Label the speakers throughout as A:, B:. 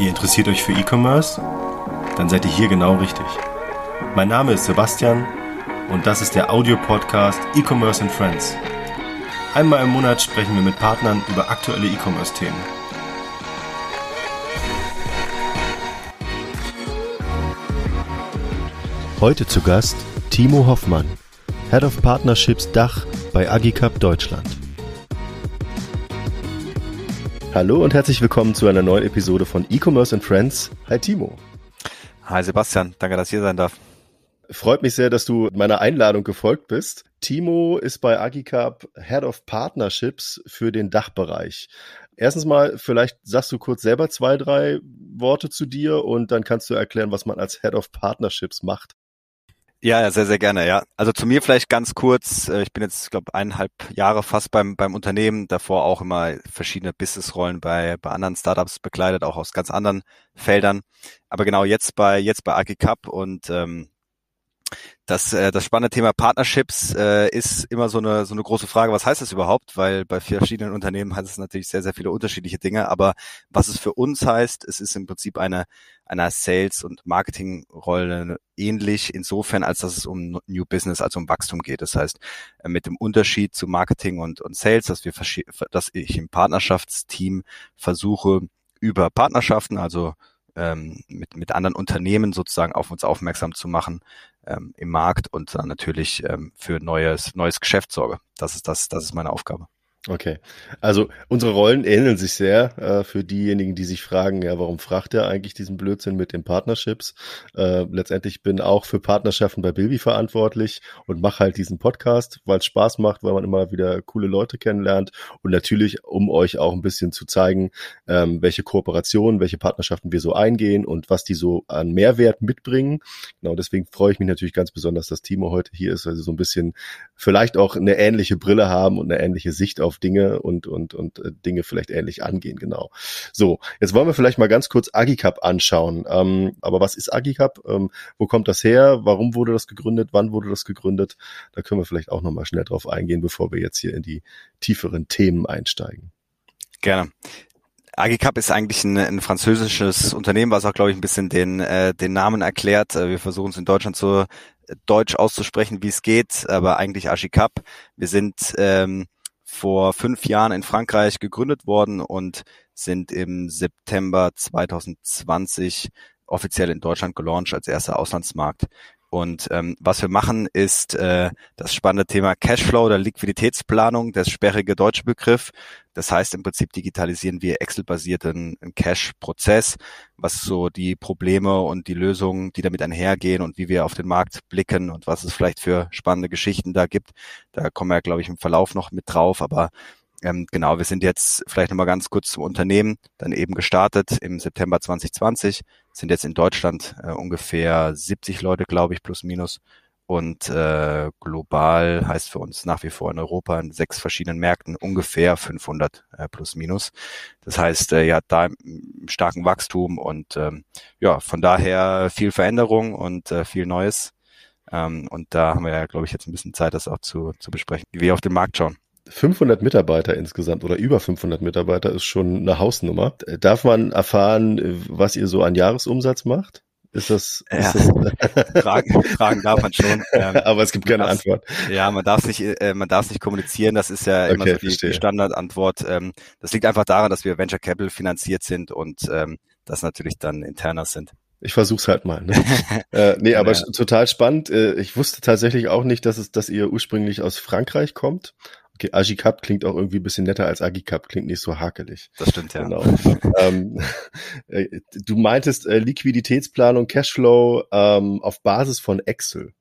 A: Ihr interessiert euch für E-Commerce? Dann seid ihr hier genau richtig. Mein Name ist Sebastian und das ist der Audio-Podcast E-Commerce and Friends. Einmal im Monat sprechen wir mit Partnern über aktuelle E-Commerce-Themen. Heute zu Gast Timo Hoffmann, Head of Partnerships Dach bei Agicap Deutschland. Hallo und herzlich willkommen zu einer neuen Episode von E-Commerce and Friends. Hi Timo.
B: Hi Sebastian, danke, dass ich hier sein darf.
A: Freut mich sehr, dass du meiner Einladung gefolgt bist. Timo ist bei Agicap Head of Partnerships für den Dachbereich. Erstens mal, vielleicht sagst du kurz selber zwei, drei Worte zu dir und dann kannst du erklären, was man als Head of Partnerships macht.
B: Ja, sehr, sehr gerne, ja. Also zu mir vielleicht ganz kurz. Äh, ich bin jetzt, glaube eineinhalb Jahre fast beim, beim Unternehmen, davor auch immer verschiedene Businessrollen bei, bei anderen Startups bekleidet, auch aus ganz anderen Feldern. Aber genau jetzt bei, jetzt bei Agicap und ähm, das, äh, das spannende Thema Partnerships äh, ist immer so eine, so eine große Frage, was heißt das überhaupt? Weil bei verschiedenen Unternehmen heißt es natürlich sehr, sehr viele unterschiedliche Dinge. Aber was es für uns heißt, es ist im Prinzip eine, einer Sales- und Marketingrolle ähnlich, insofern, als dass es um New Business, also um Wachstum geht. Das heißt, äh, mit dem Unterschied zu Marketing und, und Sales, dass wir, dass ich im Partnerschaftsteam versuche, über Partnerschaften, also ähm, mit, mit anderen Unternehmen sozusagen auf uns aufmerksam zu machen ähm, im Markt und dann natürlich ähm, für neues, neues Geschäft sorge. Das ist das, das ist meine Aufgabe.
A: Okay. Also unsere Rollen ähneln sich sehr äh, für diejenigen, die sich fragen, ja, warum fragt er eigentlich diesen Blödsinn mit den Partnerships? Äh, letztendlich bin auch für Partnerschaften bei Bilby verantwortlich und mache halt diesen Podcast, weil es Spaß macht, weil man immer wieder coole Leute kennenlernt und natürlich, um euch auch ein bisschen zu zeigen, ähm, welche Kooperationen, welche Partnerschaften wir so eingehen und was die so an Mehrwert mitbringen. Genau, deswegen freue ich mich natürlich ganz besonders, dass Timo heute hier ist, also so ein bisschen vielleicht auch eine ähnliche Brille haben und eine ähnliche Sicht auf auf Dinge und, und, und äh, Dinge vielleicht ähnlich angehen, genau. So, jetzt wollen wir vielleicht mal ganz kurz Agicap anschauen. Ähm, aber was ist Agicap? Ähm, wo kommt das her? Warum wurde das gegründet? Wann wurde das gegründet? Da können wir vielleicht auch nochmal schnell drauf eingehen, bevor wir jetzt hier in die tieferen Themen einsteigen.
B: Gerne. Agicap ist eigentlich ein, ein, französisches Unternehmen, was auch, glaube ich, ein bisschen den, äh, den Namen erklärt. Äh, wir versuchen es in Deutschland so äh, deutsch auszusprechen, wie es geht, aber eigentlich Agicap. Wir sind ähm, vor fünf Jahren in Frankreich gegründet worden und sind im September 2020 offiziell in Deutschland gelauncht als erster Auslandsmarkt. Und ähm, was wir machen, ist äh, das spannende Thema Cashflow oder Liquiditätsplanung, der sperrige deutsche Begriff. Das heißt, im Prinzip digitalisieren wir Excel-basierten Cash-Prozess, was so die Probleme und die Lösungen, die damit einhergehen und wie wir auf den Markt blicken und was es vielleicht für spannende Geschichten da gibt. Da kommen wir, glaube ich, im Verlauf noch mit drauf. Aber ähm, genau, wir sind jetzt vielleicht nochmal ganz kurz zum Unternehmen, dann eben gestartet im September 2020, sind jetzt in Deutschland äh, ungefähr 70 Leute, glaube ich, plus minus. Und äh, global heißt für uns nach wie vor in Europa in sechs verschiedenen Märkten ungefähr 500 äh, plus minus. Das heißt, äh, ja, da im starken Wachstum und ähm, ja, von daher viel Veränderung und äh, viel Neues. Ähm, und da haben wir ja, glaube ich, jetzt ein bisschen Zeit, das auch zu, zu besprechen, wie wir auf den Markt schauen.
A: 500 Mitarbeiter insgesamt oder über 500 Mitarbeiter ist schon eine Hausnummer. Darf man erfahren, was ihr so an Jahresumsatz macht? Ist das,
B: ja. das Fragen, Fragen darf man schon.
A: Ähm, Aber es gibt keine Antwort.
B: Ja, man darf nicht, äh, man darf nicht kommunizieren. Das ist ja immer okay, so die, die Standardantwort. Ähm, das liegt einfach daran, dass wir Venture Capital finanziert sind und ähm, das natürlich dann interner sind.
A: Ich versuch's halt mal. Ne? äh, nee, aber ja. total spannend. Äh, ich wusste tatsächlich auch nicht, dass es, dass ihr ursprünglich aus Frankreich kommt. Agicap klingt auch irgendwie ein bisschen netter als Agicap, klingt nicht so hakelig.
B: Das stimmt, ja. Genau.
A: ähm, äh, du meintest äh, Liquiditätsplanung, Cashflow ähm, auf Basis von Excel.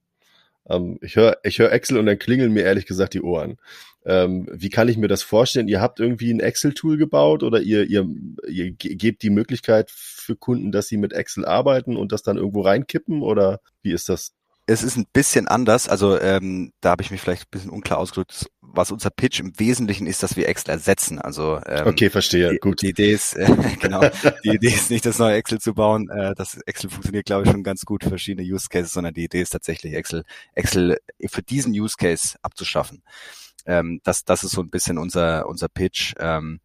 A: Ähm, ich höre ich hör Excel und dann klingeln mir ehrlich gesagt die Ohren. Ähm, wie kann ich mir das vorstellen? Ihr habt irgendwie ein Excel-Tool gebaut oder ihr, ihr, ihr gebt die Möglichkeit für Kunden, dass sie mit Excel arbeiten und das dann irgendwo reinkippen oder wie ist das?
B: Es ist ein bisschen anders. Also ähm, da habe ich mich vielleicht ein bisschen unklar ausgedrückt. Was unser Pitch im Wesentlichen ist, dass wir Excel ersetzen. Also
A: ähm, okay, verstehe.
B: Die,
A: Gut.
B: Die Idee ist äh, genau. die Idee ist nicht, das neue Excel zu bauen. Äh, das Excel funktioniert, glaube ich, schon ganz gut für verschiedene Use Cases, sondern die Idee ist tatsächlich Excel Excel für diesen Use Case abzuschaffen. Ähm, das das ist so ein bisschen unser unser Pitch. Ähm,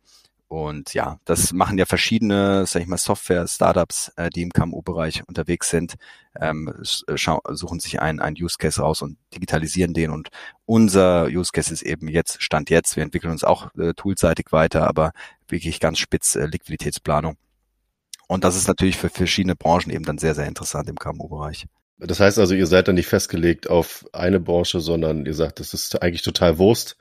B: Und ja, das machen ja verschiedene, sag ich mal, Software-Startups, äh, die im KMU-Bereich unterwegs sind, ähm, äh, suchen sich einen, einen Use Case raus und digitalisieren den. Und unser Use Case ist eben jetzt, Stand jetzt, wir entwickeln uns auch äh, toolseitig weiter, aber wirklich ganz spitz äh, Liquiditätsplanung. Und das ist natürlich für verschiedene Branchen eben dann sehr, sehr interessant im KMU-Bereich.
A: Das heißt also, ihr seid dann nicht festgelegt auf eine Branche, sondern ihr sagt, das ist eigentlich total Wurst.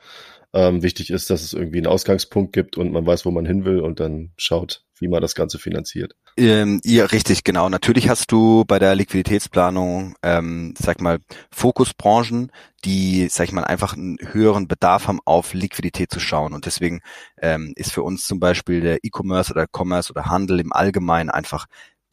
A: Ähm, wichtig ist, dass es irgendwie einen Ausgangspunkt gibt und man weiß, wo man hin will und dann schaut, wie man das Ganze finanziert.
B: Ähm, ja, richtig, genau. Natürlich hast du bei der Liquiditätsplanung, ähm, sag mal, Fokusbranchen, die, sag ich mal, einfach einen höheren Bedarf haben, auf Liquidität zu schauen. Und deswegen ähm, ist für uns zum Beispiel der E-Commerce oder Commerce oder Handel im Allgemeinen einfach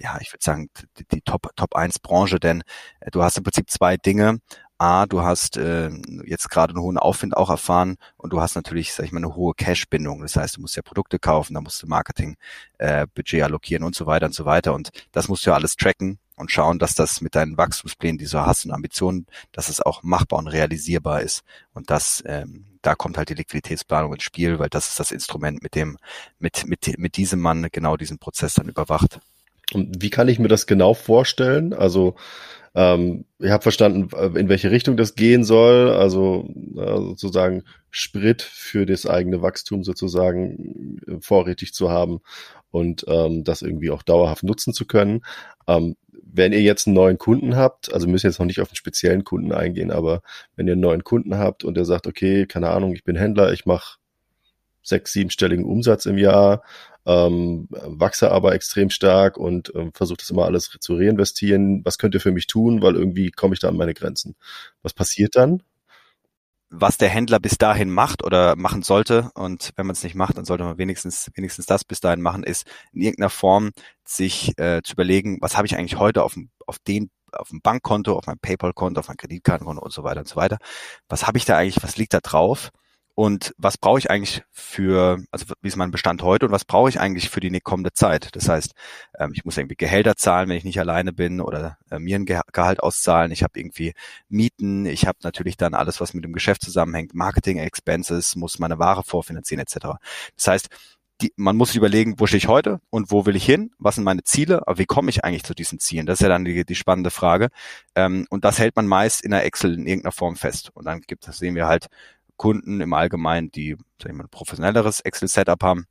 B: ja, ich würde sagen, die, die Top, Top 1 Branche, denn äh, du hast im Prinzip zwei Dinge. A, du hast äh, jetzt gerade einen hohen Aufwind auch erfahren und du hast natürlich, sag ich mal, eine hohe Cash-Bindung. Das heißt, du musst ja Produkte kaufen, da musst du Marketing, äh, Budget allokieren und so weiter und so weiter. Und das musst du ja alles tracken und schauen, dass das mit deinen Wachstumsplänen, die du hast und Ambitionen, dass es auch machbar und realisierbar ist. Und das, ähm, da kommt halt die Liquiditätsplanung ins Spiel, weil das ist das Instrument, mit dem, mit, mit, mit diesem Mann genau diesen Prozess dann überwacht.
A: Und wie kann ich mir das genau vorstellen? Also ähm, ich habe verstanden, in welche Richtung das gehen soll, also äh, sozusagen Sprit für das eigene Wachstum sozusagen äh, vorrätig zu haben und ähm, das irgendwie auch dauerhaft nutzen zu können. Ähm, wenn ihr jetzt einen neuen Kunden habt, also müssen jetzt noch nicht auf einen speziellen Kunden eingehen, aber wenn ihr einen neuen Kunden habt und der sagt, okay, keine Ahnung, ich bin Händler, ich mache sechs, siebenstelligen Umsatz im Jahr, ähm, wachse aber extrem stark und ähm, versuche das immer alles zu reinvestieren. Was könnt ihr für mich tun? Weil irgendwie komme ich da an meine Grenzen. Was passiert dann?
B: was der Händler bis dahin macht oder machen sollte. Und wenn man es nicht macht, dann sollte man wenigstens, wenigstens das bis dahin machen, ist in irgendeiner Form sich äh, zu überlegen, was habe ich eigentlich heute auf, auf den auf dem Bankkonto, auf meinem PayPal-Konto, auf meinem Kreditkartenkonto und so weiter und so weiter. Was habe ich da eigentlich, was liegt da drauf? Und was brauche ich eigentlich für, also wie ist mein Bestand heute und was brauche ich eigentlich für die kommende Zeit? Das heißt, ähm, ich muss irgendwie Gehälter zahlen, wenn ich nicht alleine bin oder äh, mir ein Gehalt auszahlen. Ich habe irgendwie Mieten, ich habe natürlich dann alles, was mit dem Geschäft zusammenhängt, Marketing Expenses, muss meine Ware vorfinanzieren etc. Das heißt, die, man muss sich überlegen, wo stehe ich heute und wo will ich hin? Was sind meine Ziele? Aber wie komme ich eigentlich zu diesen Zielen? Das ist ja dann die, die spannende Frage. Ähm, und das hält man meist in der Excel in irgendeiner Form fest. Und dann gibt, das sehen wir halt, Kunden im Allgemeinen, die sag ich mal, ein professionelleres Excel-Setup haben.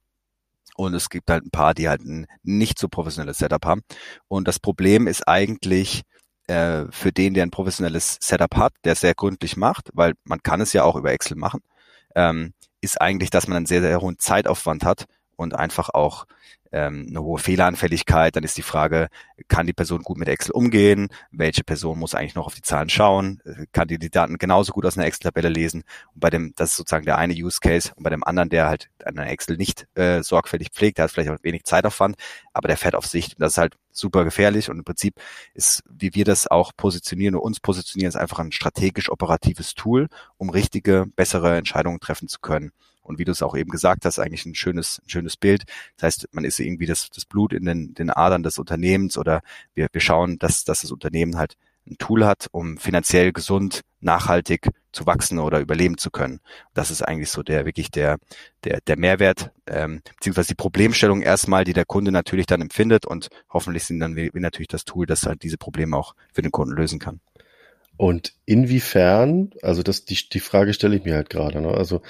B: Und es gibt halt ein paar, die halt ein nicht so professionelles Setup haben. Und das Problem ist eigentlich äh, für den, der ein professionelles Setup hat, der sehr gründlich macht, weil man kann es ja auch über Excel machen, ähm, ist eigentlich, dass man einen sehr, sehr hohen Zeitaufwand hat und einfach auch ähm, eine hohe Fehleranfälligkeit. Dann ist die Frage, kann die Person gut mit Excel umgehen? Welche Person muss eigentlich noch auf die Zahlen schauen? Äh, kann die die Daten genauso gut aus einer Excel-Tabelle lesen? Und bei dem, das ist sozusagen der eine Use Case. Und bei dem anderen, der halt eine Excel nicht äh, sorgfältig pflegt, der hat vielleicht auch wenig Zeitaufwand, aber der fährt auf Sicht. Und das ist halt super gefährlich. Und im Prinzip ist, wie wir das auch positionieren und uns positionieren, ist einfach ein strategisch operatives Tool, um richtige, bessere Entscheidungen treffen zu können. Und wie du es auch eben gesagt hast, eigentlich ein schönes, ein schönes Bild. Das heißt, man ist irgendwie das, das Blut in den, den Adern des Unternehmens oder wir, wir schauen, dass, dass das Unternehmen halt ein Tool hat, um finanziell gesund, nachhaltig zu wachsen oder überleben zu können. Das ist eigentlich so der wirklich der der der Mehrwert ähm, beziehungsweise die Problemstellung erstmal, die der Kunde natürlich dann empfindet und hoffentlich sind dann wie, wie natürlich das Tool, das halt diese Probleme auch für den Kunden lösen kann.
A: Und inwiefern, also das die die Frage stelle ich mir halt gerade. Ne? Also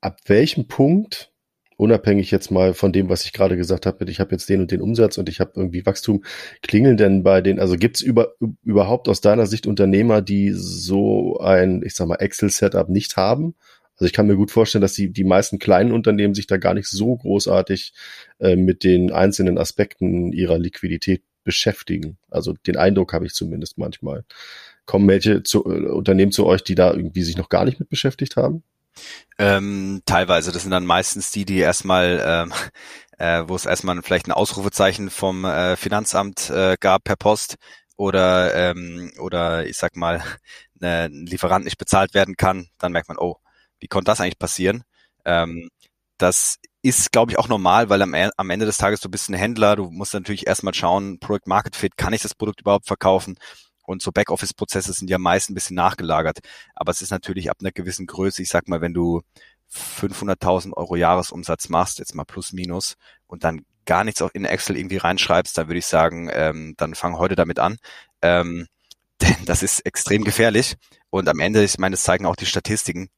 A: ab welchem Punkt, unabhängig jetzt mal von dem, was ich gerade gesagt habe, ich habe jetzt den und den Umsatz und ich habe irgendwie Wachstum, klingeln denn bei den, also gibt es über, überhaupt aus deiner Sicht Unternehmer, die so ein, ich sag mal, Excel-Setup nicht haben? Also ich kann mir gut vorstellen, dass die, die meisten kleinen Unternehmen sich da gar nicht so großartig äh, mit den einzelnen Aspekten ihrer Liquidität beschäftigen. Also den Eindruck habe ich zumindest manchmal. Kommen welche zu, äh, Unternehmen zu euch, die da irgendwie sich noch gar nicht mit beschäftigt haben?
B: Ähm, teilweise, das sind dann meistens die, die erstmal, ähm, äh, wo es erstmal vielleicht ein Ausrufezeichen vom äh, Finanzamt äh, gab per Post oder ähm, oder ich sag mal ne, ein Lieferant nicht bezahlt werden kann, dann merkt man, oh, wie konnte das eigentlich passieren? Ähm, das ist, glaube ich, auch normal, weil am, e-, am Ende des Tages du bist ein Händler, du musst natürlich erstmal schauen, Product Market Fit, kann ich das Produkt überhaupt verkaufen? Und so Backoffice-Prozesse sind ja meist ein bisschen nachgelagert. Aber es ist natürlich ab einer gewissen Größe, ich sag mal, wenn du 500.000 Euro Jahresumsatz machst, jetzt mal plus minus, und dann gar nichts auch in Excel irgendwie reinschreibst, dann würde ich sagen, ähm, dann fang heute damit an. Ähm, denn das ist extrem gefährlich. Und am Ende, ich meine, das zeigen auch die Statistiken,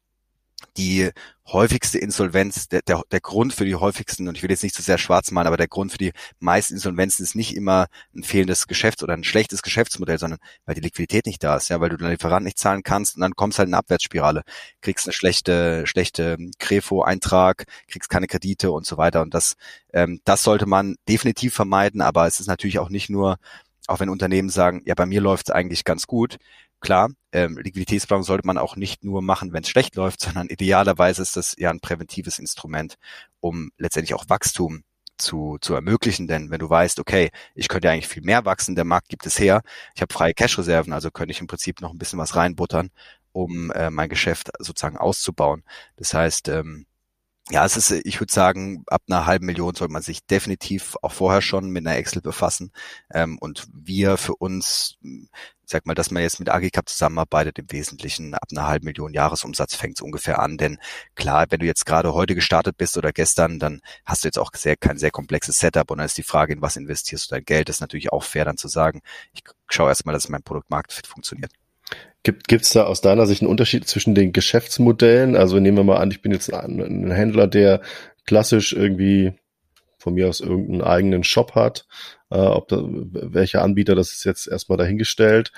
B: die häufigste Insolvenz, der, der, der Grund für die häufigsten, und ich will jetzt nicht zu so sehr schwarz malen, aber der Grund für die meisten Insolvenzen ist nicht immer ein fehlendes Geschäft oder ein schlechtes Geschäftsmodell, sondern weil die Liquidität nicht da ist, ja, weil du deinen Lieferant nicht zahlen kannst und dann kommst halt in eine Abwärtsspirale, kriegst eine schlechte, schlechte Krefo-Eintrag, kriegst keine Kredite und so weiter. Und das, ähm, das sollte man definitiv vermeiden, aber es ist natürlich auch nicht nur, auch wenn Unternehmen sagen, ja, bei mir läuft es eigentlich ganz gut, Klar, ähm, Liquiditätsplanung sollte man auch nicht nur machen, wenn es schlecht läuft, sondern idealerweise ist das ja ein präventives Instrument, um letztendlich auch Wachstum zu, zu ermöglichen. Denn wenn du weißt, okay, ich könnte ja eigentlich viel mehr wachsen, der Markt gibt es her, ich habe freie Cash-Reserven, also könnte ich im Prinzip noch ein bisschen was reinbuttern, um äh, mein Geschäft sozusagen auszubauen. Das heißt, ähm, ja, es ist, ich würde sagen, ab einer halben Million sollte man sich definitiv auch vorher schon mit einer Excel befassen. Ähm, und wir für uns, sag mal, dass man jetzt mit Agicap zusammenarbeitet, im Wesentlichen ab einer halben Million Jahresumsatz fängt es ungefähr an. Denn klar, wenn du jetzt gerade heute gestartet bist oder gestern, dann hast du jetzt auch sehr, kein sehr komplexes Setup und dann ist die Frage, in was investierst du dein Geld? Das ist natürlich auch fair dann zu sagen, ich schaue erstmal, dass mein Produktmarktfit funktioniert.
A: Gibt es da aus deiner Sicht einen Unterschied zwischen den Geschäftsmodellen? Also nehmen wir mal an, ich bin jetzt ein, ein Händler, der klassisch irgendwie von mir aus irgendeinen eigenen Shop hat, äh, ob da, welcher Anbieter, das ist jetzt erstmal dahingestellt,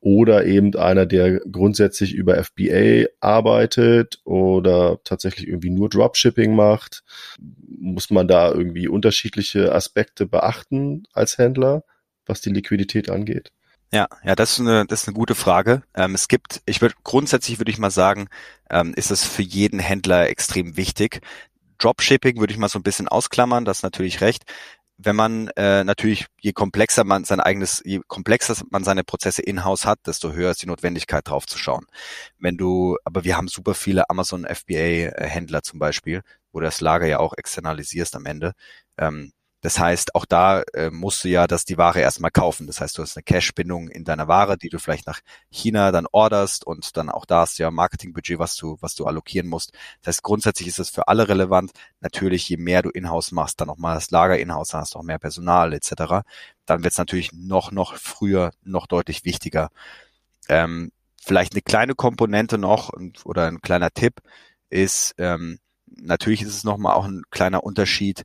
A: oder eben einer, der grundsätzlich über FBA arbeitet oder tatsächlich irgendwie nur Dropshipping macht. Muss man da irgendwie unterschiedliche Aspekte beachten als Händler, was die Liquidität angeht?
B: Ja, ja, das ist eine, das ist eine gute Frage. Ähm, es gibt, ich würde grundsätzlich würde ich mal sagen, ähm, ist es für jeden Händler extrem wichtig. Dropshipping würde ich mal so ein bisschen ausklammern, das ist natürlich recht. Wenn man äh, natürlich, je komplexer man sein eigenes, je komplexer man seine Prozesse in-house hat, desto höher ist die Notwendigkeit drauf zu schauen. Wenn du, aber wir haben super viele Amazon FBA Händler zum Beispiel, wo du das Lager ja auch externalisierst am Ende. Ähm, das heißt, auch da äh, musst du ja das die Ware erstmal kaufen. Das heißt, du hast eine Cash-Bindung in deiner Ware, die du vielleicht nach China dann orderst und dann auch da hast du ja Marketingbudget, was du, was du allokieren musst. Das heißt, grundsätzlich ist es für alle relevant. Natürlich, je mehr du in-house machst, dann nochmal das Lager in-house hast, auch mehr Personal etc., dann wird es natürlich noch, noch früher, noch deutlich wichtiger. Ähm, vielleicht eine kleine Komponente noch oder ein kleiner Tipp ist, ähm, natürlich ist es nochmal auch ein kleiner Unterschied,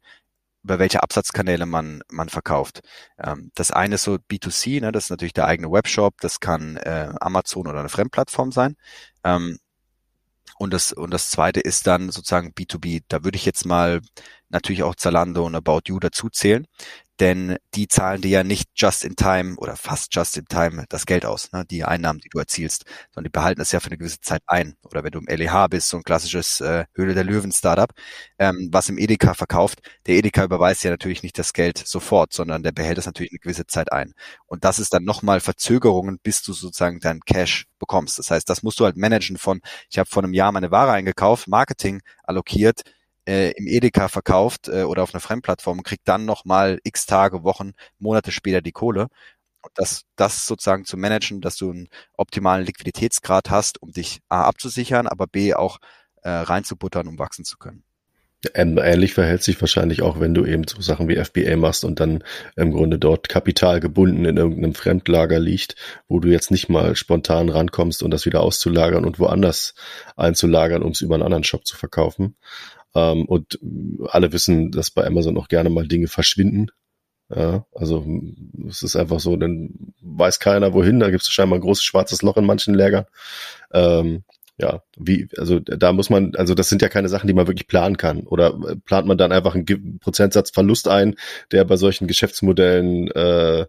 B: über welche Absatzkanäle man, man verkauft. Ähm, das eine ist so B2C, ne, das ist natürlich der eigene Webshop, das kann äh, Amazon oder eine Fremdplattform sein. Ähm, und das, und das zweite ist dann sozusagen B2B. Da würde ich jetzt mal natürlich auch Zalando und About You dazu zählen denn die zahlen dir ja nicht just in time oder fast just in time das Geld aus, ne, die Einnahmen, die du erzielst, sondern die behalten es ja für eine gewisse Zeit ein. Oder wenn du im LEH bist, so ein klassisches äh, Höhle der Löwen Startup, ähm, was im Edeka verkauft, der Edeka überweist ja natürlich nicht das Geld sofort, sondern der behält es natürlich eine gewisse Zeit ein. Und das ist dann nochmal Verzögerungen, bis du sozusagen dein Cash bekommst. Das heißt, das musst du halt managen von, ich habe vor einem Jahr meine Ware eingekauft, Marketing allokiert, äh, im Edeka verkauft äh, oder auf einer Fremdplattform und kriegt dann nochmal x Tage, Wochen, Monate später die Kohle. Und das, das sozusagen zu managen, dass du einen optimalen Liquiditätsgrad hast, um dich A abzusichern, aber B auch äh, reinzubuttern, um wachsen zu können.
A: Ähnlich verhält sich wahrscheinlich auch, wenn du eben so Sachen wie FBA machst und dann im Grunde dort Kapital gebunden in irgendeinem Fremdlager liegt, wo du jetzt nicht mal spontan rankommst und das wieder auszulagern und woanders einzulagern, um es über einen anderen Shop zu verkaufen. Ähm, und alle wissen, dass bei Amazon auch gerne mal Dinge verschwinden. Ja, also es ist einfach so, dann weiß keiner wohin, da gibt es scheinbar ein großes schwarzes Loch in manchen Lägern. Ähm, ja, wie, also da muss man, also das sind ja keine Sachen, die man wirklich planen kann. Oder plant man dann einfach einen Prozentsatz Verlust ein, der bei solchen Geschäftsmodellen äh,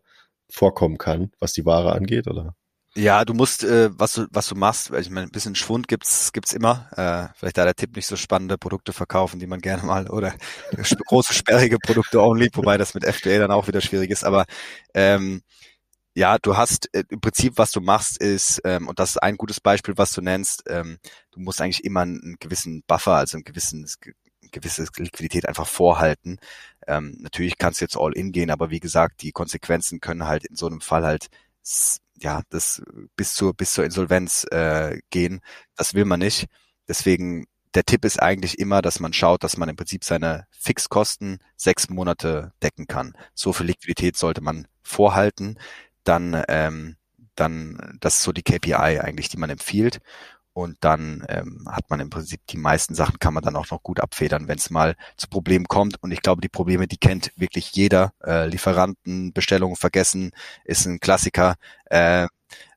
A: vorkommen kann, was die Ware angeht, oder?
B: Ja, du musst, äh, was du, was du machst, weil ich meine, ein bisschen Schwund gibt's, gibt's immer. Äh, vielleicht da der Tipp nicht so spannende Produkte verkaufen, die man gerne mal oder große sperrige Produkte only, wobei das mit FBA dann auch wieder schwierig ist. Aber ähm, ja, du hast äh, im Prinzip, was du machst, ist, ähm, und das ist ein gutes Beispiel, was du nennst, ähm, du musst eigentlich immer einen gewissen Buffer, also einen gewissen gewisse Liquidität einfach vorhalten. Ähm, natürlich kannst du jetzt all in gehen, aber wie gesagt, die Konsequenzen können halt in so einem Fall halt ja, das bis zur bis zur Insolvenz äh, gehen. Das will man nicht. Deswegen der Tipp ist eigentlich immer, dass man schaut, dass man im Prinzip seine Fixkosten sechs Monate decken kann. So viel Liquidität sollte man vorhalten. Dann, ähm, dann, das ist so die KPI eigentlich, die man empfiehlt. Und dann ähm, hat man im Prinzip die meisten Sachen kann man dann auch noch gut abfedern, wenn es mal zu Problemen kommt. Und ich glaube, die Probleme, die kennt wirklich jeder. Äh, Lieferanten, Bestellungen vergessen, ist ein Klassiker. Äh,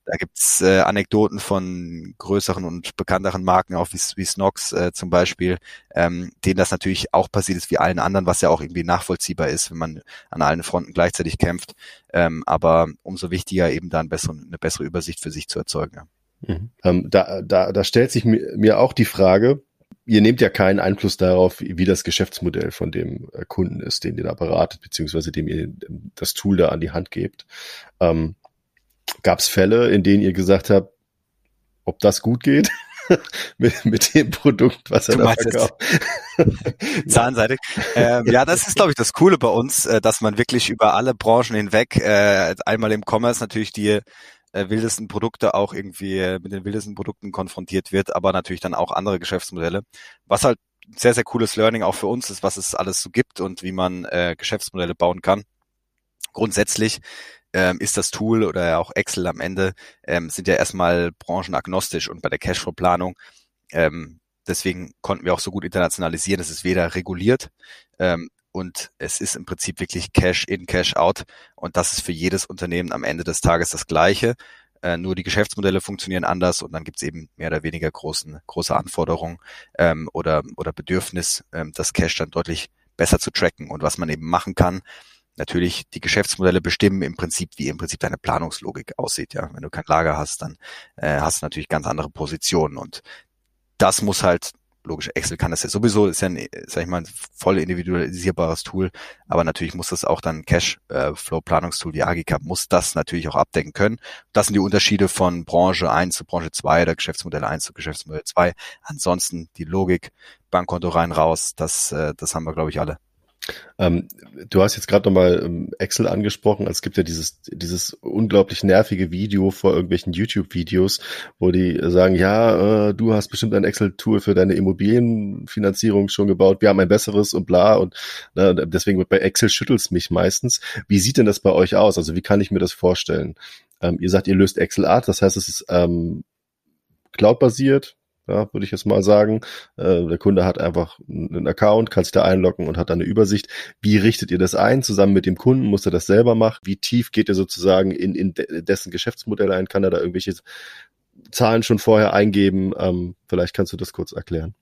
B: da gibt's äh, Anekdoten von größeren und bekannteren Marken, auch wie, wie Snox äh, zum Beispiel, ähm, denen das natürlich auch passiert ist wie allen anderen, was ja auch irgendwie nachvollziehbar ist, wenn man an allen Fronten gleichzeitig kämpft. Ähm, aber umso wichtiger eben da ein bessere, eine bessere Übersicht für sich zu erzeugen.
A: Ja. Mhm. Ähm, da, da, da stellt sich mir, mir auch die Frage, ihr nehmt ja keinen Einfluss darauf, wie das Geschäftsmodell von dem äh, Kunden ist, den ihr da beratet, beziehungsweise dem ihr das Tool da an die Hand gebt. Ähm, Gab es Fälle, in denen ihr gesagt habt, ob das gut geht? mit, mit dem Produkt, was er du da verkauft.
B: Zahlenseitig. ähm, ja, das ist, glaube ich, das Coole bei uns, äh, dass man wirklich über alle Branchen hinweg, äh, einmal im Commerce natürlich die äh, wildesten Produkte auch irgendwie äh, mit den wildesten Produkten konfrontiert wird, aber natürlich dann auch andere Geschäftsmodelle. Was halt sehr, sehr cooles Learning auch für uns ist, was es alles so gibt und wie man äh, Geschäftsmodelle bauen kann. Grundsätzlich ähm, ist das Tool oder auch Excel am Ende, ähm, sind ja erstmal branchenagnostisch und bei der Cashflow-Planung, ähm, deswegen konnten wir auch so gut internationalisieren, es ist weder reguliert ähm, und es ist im Prinzip wirklich Cash in, Cash out und das ist für jedes Unternehmen am Ende des Tages das Gleiche. Äh, nur die Geschäftsmodelle funktionieren anders und dann gibt es eben mehr oder weniger großen, große Anforderungen ähm, oder, oder Bedürfnis, ähm, das Cash dann deutlich besser zu tracken. Und was man eben machen kann, natürlich die Geschäftsmodelle bestimmen im Prinzip, wie im Prinzip deine Planungslogik aussieht. Ja, wenn du kein Lager hast, dann äh, hast du natürlich ganz andere Positionen und das muss halt logisch. Excel kann das ja sowieso, ist ja ein, sag ich mal, ein voll individualisierbares Tool, aber natürlich muss das auch dann Cash-Flow-Planungstool wie Agicap muss das natürlich auch abdecken können. Das sind die Unterschiede von Branche 1 zu Branche 2 oder Geschäftsmodell 1 zu Geschäftsmodell 2. Ansonsten die Logik, Bankkonto rein, raus, das, äh, das haben wir, glaube ich, alle.
A: Ähm, du hast jetzt gerade nochmal ähm, Excel angesprochen. Also es gibt ja dieses, dieses unglaublich nervige Video vor irgendwelchen YouTube-Videos, wo die sagen, ja, äh, du hast bestimmt ein Excel-Tool für deine Immobilienfinanzierung schon gebaut, wir haben ein besseres und bla und ne, deswegen bei Excel schüttelt's mich meistens. Wie sieht denn das bei euch aus? Also wie kann ich mir das vorstellen? Ähm, ihr sagt, ihr löst Excel Art, das heißt, es ist ähm, cloud-basiert, ja, würde ich jetzt mal sagen. Äh, der Kunde hat einfach einen Account, kann sich da einloggen und hat dann eine Übersicht. Wie richtet ihr das ein? Zusammen mit dem Kunden muss er das selber machen. Wie tief geht er sozusagen in, in dessen Geschäftsmodell ein? Kann er da irgendwelche Zahlen schon vorher eingeben? Ähm, vielleicht kannst du das kurz erklären.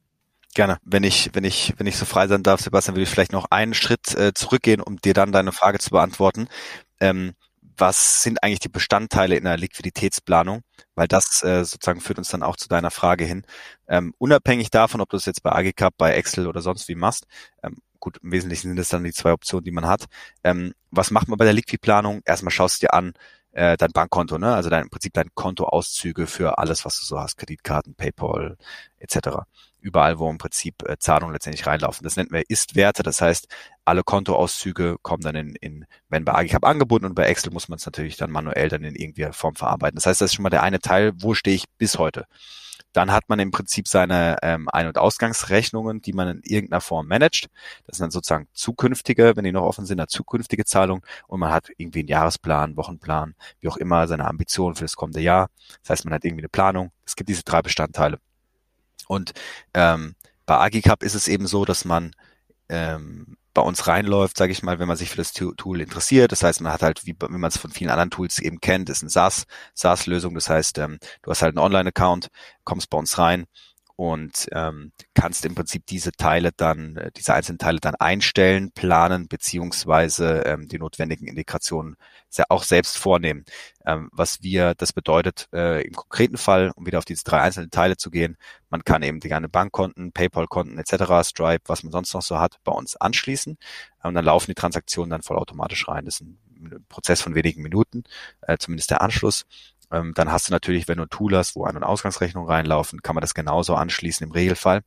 B: Gerne. Wenn ich, wenn ich, wenn ich so frei sein darf, Sebastian, würde ich vielleicht noch einen Schritt äh, zurückgehen, um dir dann deine Frage zu beantworten. Ähm, was sind eigentlich die Bestandteile in der Liquiditätsplanung? Weil das äh, sozusagen führt uns dann auch zu deiner Frage hin. Ähm, unabhängig davon, ob du es jetzt bei AGCAP, bei Excel oder sonst wie machst, ähm, gut, im Wesentlichen sind es dann die zwei Optionen, die man hat. Ähm, was macht man bei der Liquidplanung? Erstmal schaust du dir an, äh, dein Bankkonto, ne? also dein, im Prinzip dein Kontoauszüge für alles, was du so hast, Kreditkarten, PayPal etc überall, wo im Prinzip äh, Zahlungen letztendlich reinlaufen. Das nennt man Ist-Werte. Das heißt, alle Kontoauszüge kommen dann in, in wenn bei AGCAP angebunden und bei Excel muss man es natürlich dann manuell dann in irgendeiner Form verarbeiten. Das heißt, das ist schon mal der eine Teil, wo stehe ich bis heute. Dann hat man im Prinzip seine ähm, Ein- und Ausgangsrechnungen, die man in irgendeiner Form managt. Das sind dann sozusagen zukünftige, wenn die noch offen sind, dann zukünftige Zahlungen. Und man hat irgendwie einen Jahresplan, Wochenplan, wie auch immer, seine Ambitionen für das kommende Jahr. Das heißt, man hat irgendwie eine Planung. Es gibt diese drei Bestandteile. Und ähm, bei Agicap ist es eben so, dass man ähm, bei uns reinläuft, sage ich mal, wenn man sich für das Tool interessiert. Das heißt, man hat halt, wie, wie man es von vielen anderen Tools eben kennt, ist ein SaaS, SaaS-Lösung. Das heißt, ähm, du hast halt einen Online-Account, kommst bei uns rein und ähm, kannst im Prinzip diese Teile dann, äh, diese einzelnen Teile dann einstellen, planen beziehungsweise ähm, die notwendigen Integrationen auch selbst vornehmen. Ähm, was wir, das bedeutet äh, im konkreten Fall, um wieder auf diese drei einzelnen Teile zu gehen, man kann eben die ganze Bankkonten, PayPal-Konten etc., Stripe, was man sonst noch so hat, bei uns anschließen und dann laufen die Transaktionen dann vollautomatisch rein. Das ist ein Prozess von wenigen Minuten, äh, zumindest der Anschluss. Ähm, dann hast du natürlich, wenn du ein Tool hast, wo Ein- und Ausgangsrechnungen reinlaufen, kann man das genauso anschließen im Regelfall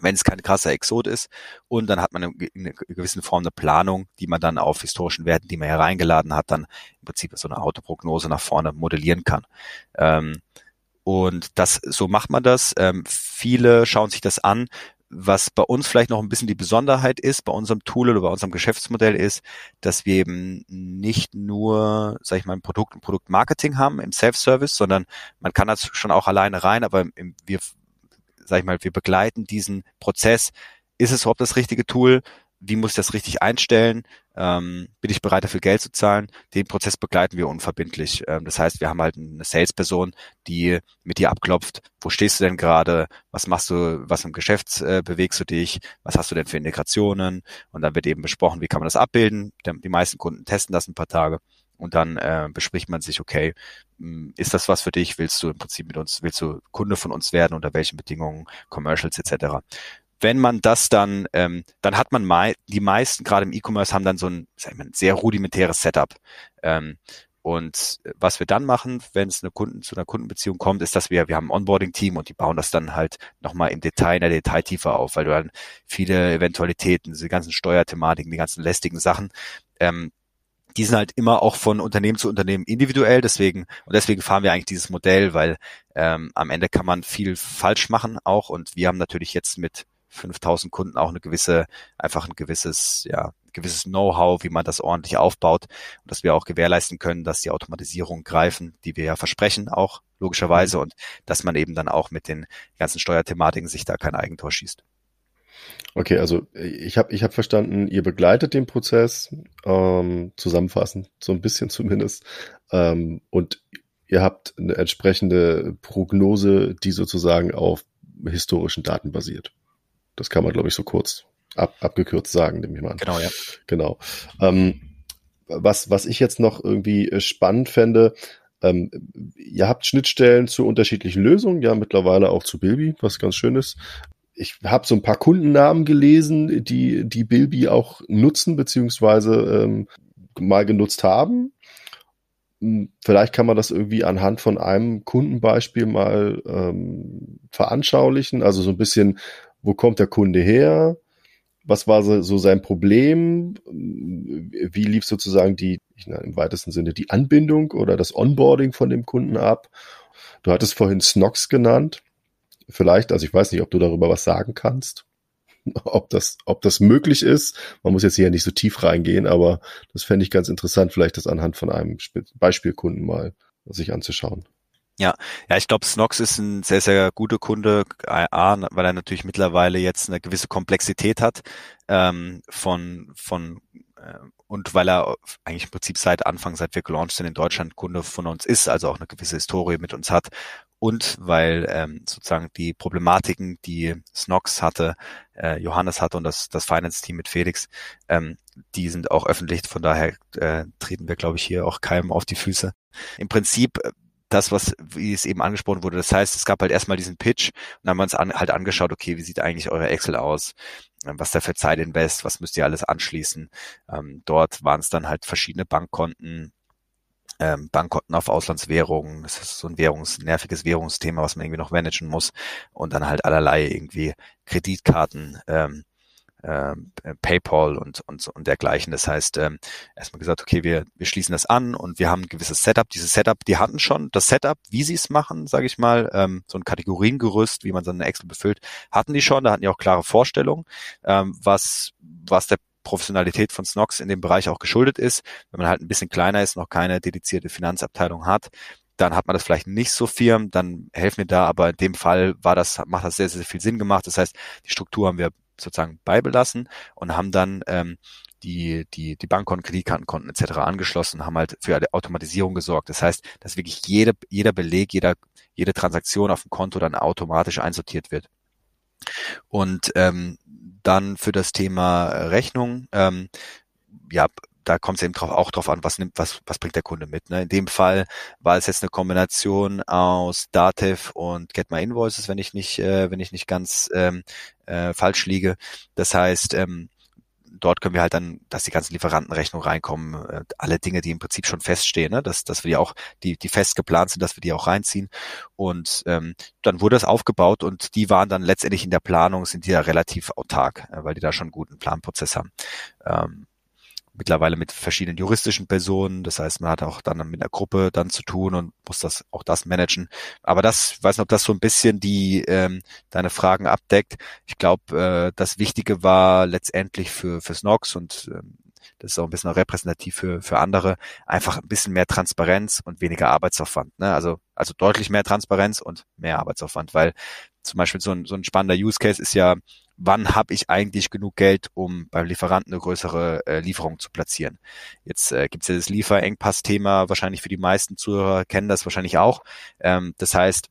B: wenn es kein krasser Exot ist. Und dann hat man in einer gewissen Form eine Planung, die man dann auf historischen Werten, die man hereingeladen hat, dann im Prinzip so eine Autoprognose nach vorne modellieren kann. Ähm, Und das, so macht man das. Ähm, viele schauen sich das an. Was bei uns vielleicht noch ein bisschen die Besonderheit ist, bei unserem Tool oder bei unserem Geschäftsmodell ist, dass wir eben nicht nur, sag ich mal, ein Produkt und Produktmarketing haben im Self-Service, sondern man kann das schon auch alleine rein, aber wir, sag ich mal, wir begleiten diesen Prozess. Ist es überhaupt das richtige Tool? Wie muss ich das richtig einstellen, ähm, bin ich bereit dafür Geld zu zahlen, den Prozess begleiten wir unverbindlich. Ähm, das heißt, wir haben halt eine Salesperson, die mit dir abklopft, wo stehst du denn gerade, was machst du, was im Geschäft äh, bewegst du dich, was hast du denn für Integrationen? Und dann wird eben besprochen, wie kann man das abbilden. Die meisten Kunden testen das ein paar Tage. Und dann äh, bespricht man sich, okay, hm, ist das was für dich? Willst du im Prinzip mit uns, willst du Kunde von uns werden, unter welchen Bedingungen, Commercials etc wenn man das dann, ähm, dann hat man mei die meisten, gerade im E-Commerce, haben dann so ein, sag ich mal, ein sehr rudimentäres Setup. Ähm, und was wir dann machen, wenn es eine Kunden, zu einer Kundenbeziehung kommt, ist, dass wir, wir haben ein Onboarding-Team und die bauen das dann halt nochmal im Detail, in der Detailtiefe auf, weil du dann viele Eventualitäten, diese ganzen Steuerthematiken, die ganzen lästigen Sachen, ähm, die sind halt immer auch von Unternehmen zu Unternehmen individuell, deswegen, und deswegen fahren wir eigentlich dieses Modell, weil ähm, am Ende kann man viel falsch machen auch und wir haben natürlich jetzt mit 5000 Kunden auch eine gewisse, einfach ein gewisses, ja, gewisses Know-how, wie man das ordentlich aufbaut und dass wir auch gewährleisten können, dass die Automatisierung greifen, die wir ja versprechen, auch logischerweise mhm. und dass man eben dann auch mit den ganzen Steuerthematiken sich da kein Eigentor schießt.
A: Okay, also ich habe ich hab verstanden, ihr begleitet den Prozess, ähm, zusammenfassend, so ein bisschen zumindest, ähm, und ihr habt eine entsprechende Prognose, die sozusagen auf historischen Daten basiert. Das kann man, glaube ich, so kurz ab, abgekürzt sagen, nehme ich mal an.
B: Genau, ja.
A: Genau. Ähm, was, was ich jetzt noch irgendwie äh, spannend fände, ähm, ihr habt Schnittstellen zu unterschiedlichen Lösungen, ja, mittlerweile auch zu Bilby, was ganz schön ist. Ich habe so ein paar Kundennamen gelesen, die die Bilby auch nutzen, beziehungsweise ähm, mal genutzt haben. Hm, vielleicht kann man das irgendwie anhand von einem Kundenbeispiel mal ähm, veranschaulichen, also so ein bisschen, wo kommt der Kunde her, was war so, sein Problem, wie lief sozusagen die, im weitesten Sinne, die Anbindung oder das Onboarding von dem Kunden ab. Du hattest vorhin Snox genannt. Vielleicht, also ich weiß nicht, ob du darüber was sagen kannst, ob das, ob das möglich ist. Man muss jetzt hier nicht so tief reingehen, aber das fände ich ganz interessant, vielleicht das anhand von einem Beispielkunden mal sich anzuschauen.
B: Ja, ja, ich glaube, Snox ist ein sehr, sehr guter Kunde, A, weil er natürlich mittlerweile jetzt eine gewisse Komplexität hat ähm, von, von äh, und weil er eigentlich im Prinzip seit Anfang, seit wir gelauncht sind in Deutschland Kunde von uns ist, also auch eine gewisse Historie mit uns hat. Und weil ähm, sozusagen die Problematiken, die Snox hatte, äh, Johannes hatte und das, das Finance-Team mit Felix, ähm, die sind auch öffentlich, von daher äh, treten wir, glaube ich, hier auch keinem auf die Füße. Im Prinzip das, was, wie es eben angesprochen wurde. Das heißt, es gab halt erstmal diesen Pitch und dann haben wir uns an, halt angeschaut, okay, wie sieht eigentlich eure Excel aus? Ähm, was da für Zeit invest? Was müsst ihr alles anschließen? Ähm, dort waren es dann halt verschiedene Bankkonten, ähm, Bankkonten auf Auslandswährungen. Das ist so ein Währungs, nerviges Währungsthema, was man irgendwie noch managen muss. Und dann halt allerlei irgendwie Kreditkarten, ähm, ähm, PayPal und, und, und dergleichen. Das heißt, ähm, erstmal gesagt, okay, wir, wir schließen das an und wir haben ein gewisses Setup. Dieses Setup, die hatten schon das Setup, wie sie es machen, sage ich mal, ähm, so ein Kategoriengerüst, wie man so eine Excel befüllt, hatten die schon. Da hatten die auch klare Vorstellungen, ähm, was, was der Professionalität von Snox in dem Bereich auch geschuldet ist. Wenn man halt ein bisschen kleiner ist, noch keine dedizierte Finanzabteilung hat, dann hat man das vielleicht nicht so firm, dann helfen wir da, aber in dem Fall war das, macht das sehr, sehr viel Sinn gemacht. Das heißt, die Struktur haben wir sozusagen beibelassen und haben dann ähm, die, die, die Bankkonten, Kreditkartenkonten etc. angeschlossen, haben halt für eine Automatisierung gesorgt. Das heißt, dass wirklich jede, jeder Beleg, jeder, jede Transaktion auf dem Konto dann automatisch einsortiert wird. Und ähm, dann für das Thema Rechnung, ähm, ja, da kommt es eben drauf, auch drauf an, was nimmt, was, was bringt der Kunde mit. Ne? In dem Fall war es jetzt eine Kombination aus Dativ und Get My Invoices, wenn ich nicht, äh, wenn ich nicht ganz ähm, äh, falsch liege. Das heißt, ähm, dort können wir halt dann, dass die ganzen Lieferantenrechnungen reinkommen, äh, alle Dinge, die im Prinzip schon feststehen, ne? dass, dass wir die auch, die, die fest geplant sind, dass wir die auch reinziehen. Und ähm, dann wurde das aufgebaut und die waren dann letztendlich in der Planung, sind die ja relativ autark, äh, weil die da schon einen guten Planprozess haben. Ähm, mittlerweile mit verschiedenen juristischen Personen. Das heißt, man hat auch dann mit einer Gruppe dann zu tun und muss das auch das managen. Aber das, ich weiß nicht, ob das so ein bisschen die ähm, deine Fragen abdeckt. Ich glaube, äh, das Wichtige war letztendlich für für Snox und ähm, das ist auch ein bisschen repräsentativ für, für andere, einfach ein bisschen mehr Transparenz und weniger Arbeitsaufwand. Ne? Also, also deutlich mehr Transparenz und mehr Arbeitsaufwand, weil zum Beispiel so ein, so ein spannender Use Case ist ja, wann habe ich eigentlich genug Geld, um beim Lieferanten eine größere äh, Lieferung zu platzieren. Jetzt äh, gibt es ja das Lieferengpass-Thema, wahrscheinlich für die meisten Zuhörer kennen das wahrscheinlich auch. Ähm, das heißt,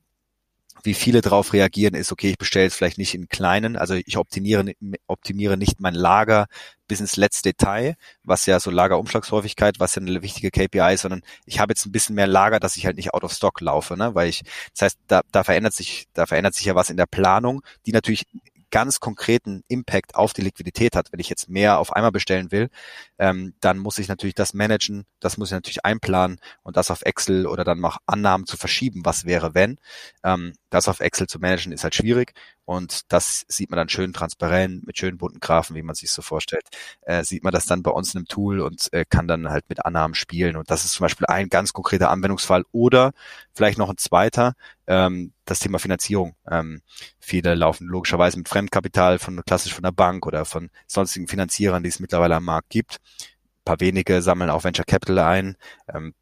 B: wie viele darauf reagieren, ist, okay, ich bestelle jetzt vielleicht nicht in kleinen, also ich optimiere, optimiere nicht mein Lager bis ins letzte Detail, was ja so Lagerumschlagshäufigkeit, was ja eine wichtige KPI ist, sondern ich habe jetzt ein bisschen mehr Lager, dass ich halt nicht out of stock laufe, ne? Weil ich, das heißt, da, da verändert sich, da verändert sich ja was in der Planung, die natürlich ganz konkreten Impact auf die Liquidität hat. Wenn ich jetzt mehr auf einmal bestellen will, ähm, dann muss ich natürlich das managen, das muss ich natürlich einplanen und das auf Excel oder dann noch Annahmen zu verschieben, was wäre, wenn. Ähm, das auf Excel zu managen ist halt schwierig und das sieht man dann schön transparent mit schönen bunten Graphen, wie man sich so vorstellt. Äh, sieht man das dann bei uns in einem Tool und äh, kann dann halt mit Annahmen spielen. Und das ist zum Beispiel ein ganz konkreter Anwendungsfall oder vielleicht noch ein zweiter, ähm, das Thema Finanzierung. Ähm, viele laufen logischerweise mit Fremdkapital von klassisch von der Bank oder von sonstigen Finanzierern, die es mittlerweile am Markt gibt. Ein paar wenige sammeln auch Venture Capital ein. Ähm,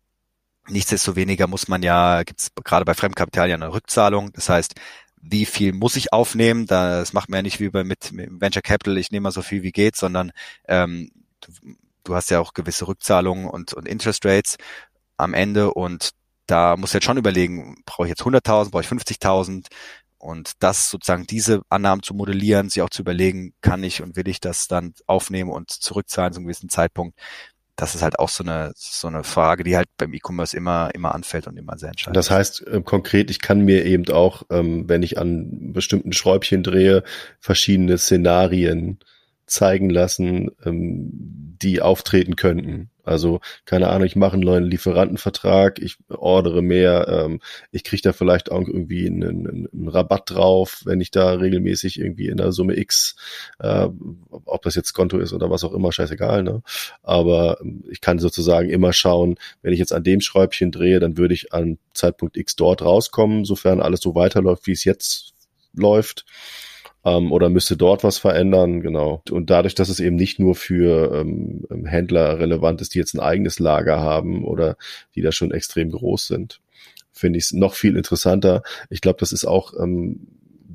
B: Nichtsdestoweniger muss man ja, gibt es gerade bei Fremdkapital ja eine Rückzahlung. Das heißt, wie viel muss ich aufnehmen? Das macht man ja nicht wie bei mit, mit Venture Capital, ich nehme mal so viel wie geht, sondern ähm, du, du hast ja auch gewisse Rückzahlungen und, und Interest Rates am Ende und da muss jetzt schon überlegen, brauche ich jetzt 100.000, brauche ich 50.000 und das sozusagen diese Annahmen zu modellieren, sich auch zu überlegen, kann ich und will ich das dann aufnehmen und zurückzahlen zu einem gewissen Zeitpunkt das ist halt auch so eine, so eine Frage, die halt beim E-Commerce immer, immer anfällt und immer sehr entscheidend.
A: Das heißt äh, konkret, ich kann mir eben auch, ähm, wenn ich an bestimmten Schräubchen drehe, verschiedene Szenarien zeigen lassen, ähm, die auftreten könnten. Also keine Ahnung, ich mache einen neuen Lieferantenvertrag, ich ordere mehr, ähm, ich kriege da vielleicht auch irgendwie einen, einen, Rabatt drauf, wenn ich da regelmäßig irgendwie in der Summe X, äh, ob das jetzt Konto ist oder was auch immer, scheißegal. Ne? Aber ähm, ich kann sozusagen immer schauen, wenn ich jetzt an dem Schräubchen drehe, dann würde ich an Zeitpunkt X dort rauskommen, sofern alles so weiterläuft, wie es jetzt läuft ähm, oder müsste dort was verändern, genau. Und dadurch, dass es eben nicht nur für ähm, ähm, Händler relevant ist, die jetzt ein eigenes Lager haben oder die da schon extrem groß sind, finde ich es noch viel interessanter. Ich glaube, das ist auch ähm,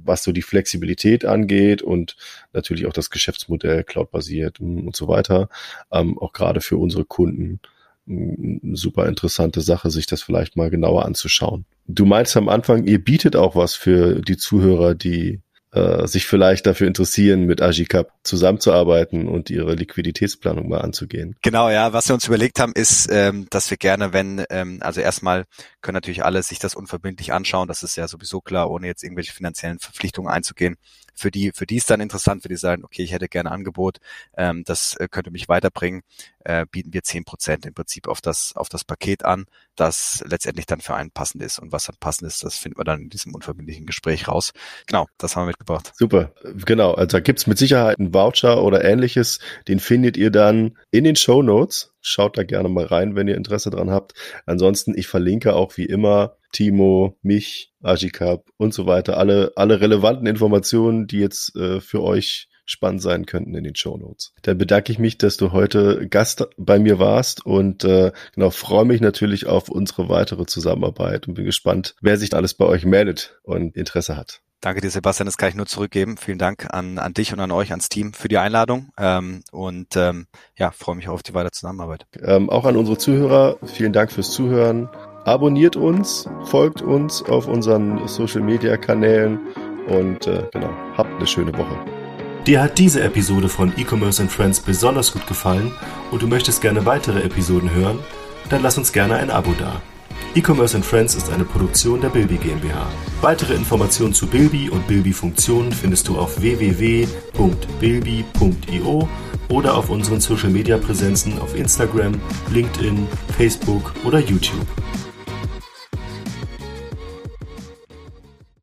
A: was so die Flexibilität angeht und natürlich auch das Geschäftsmodell cloudbasiert und so weiter, ähm, auch gerade für unsere Kunden eine super interessante Sache, sich das vielleicht mal genauer anzuschauen. Du meinst am Anfang, ihr bietet auch was für die Zuhörer, die äh, sich vielleicht dafür interessieren, mit Agicap zusammenzuarbeiten und ihre Liquiditätsplanung mal anzugehen.
B: Genau, ja. Was wir uns überlegt haben, ist, ähm, dass wir gerne, wenn, ähm, also erstmal können natürlich alle sich das unverbindlich anschauen. Das ist ja sowieso klar, ohne jetzt irgendwelche finanziellen Verpflichtungen einzugehen für die, für die ist dann interessant, für die sagen, okay, ich hätte gerne Angebot, ähm, das äh, könnte mich weiterbringen, äh, bieten wir zehn Prozent im Prinzip auf das, auf das Paket an, das letztendlich dann für einen passend ist. Und was dann passend ist, das finden wir dann in diesem unverbindlichen Gespräch raus. Genau, das haben wir mitgebracht.
A: Super, genau. Also da gibt's mit Sicherheit einen Voucher oder ähnliches, den findet ihr dann in den Show Notes. Schaut da gerne mal rein, wenn ihr Interesse dran habt. Ansonsten, ich verlinke auch wie immer Timo, mich, Agicap und so weiter. Alle, alle relevanten Informationen, die jetzt äh, für euch spannend sein könnten in den Show Notes. Dann bedanke ich mich, dass du heute Gast bei mir warst und äh, genau freue mich natürlich auf unsere weitere Zusammenarbeit und bin gespannt, wer sich alles bei euch meldet und Interesse hat.
B: Danke dir, Sebastian. Das kann ich nur zurückgeben. Vielen Dank an, an dich und an euch, ans Team für die Einladung. Ähm, und ähm, ja, freue mich auf die weitere Zusammenarbeit.
A: Ähm, auch an unsere Zuhörer, vielen Dank fürs Zuhören. Abonniert uns, folgt uns auf unseren Social Media Kanälen und äh, genau, habt eine schöne Woche.
C: Dir hat diese Episode von E-Commerce and Friends besonders gut gefallen und du möchtest gerne weitere Episoden hören? Dann lass uns gerne ein Abo da. E-Commerce and Friends ist eine Produktion der Bilby GmbH. Weitere Informationen zu Bilby und Bilby Funktionen findest du auf www.bilby.io oder auf unseren Social Media Präsenzen auf Instagram, LinkedIn, Facebook oder YouTube.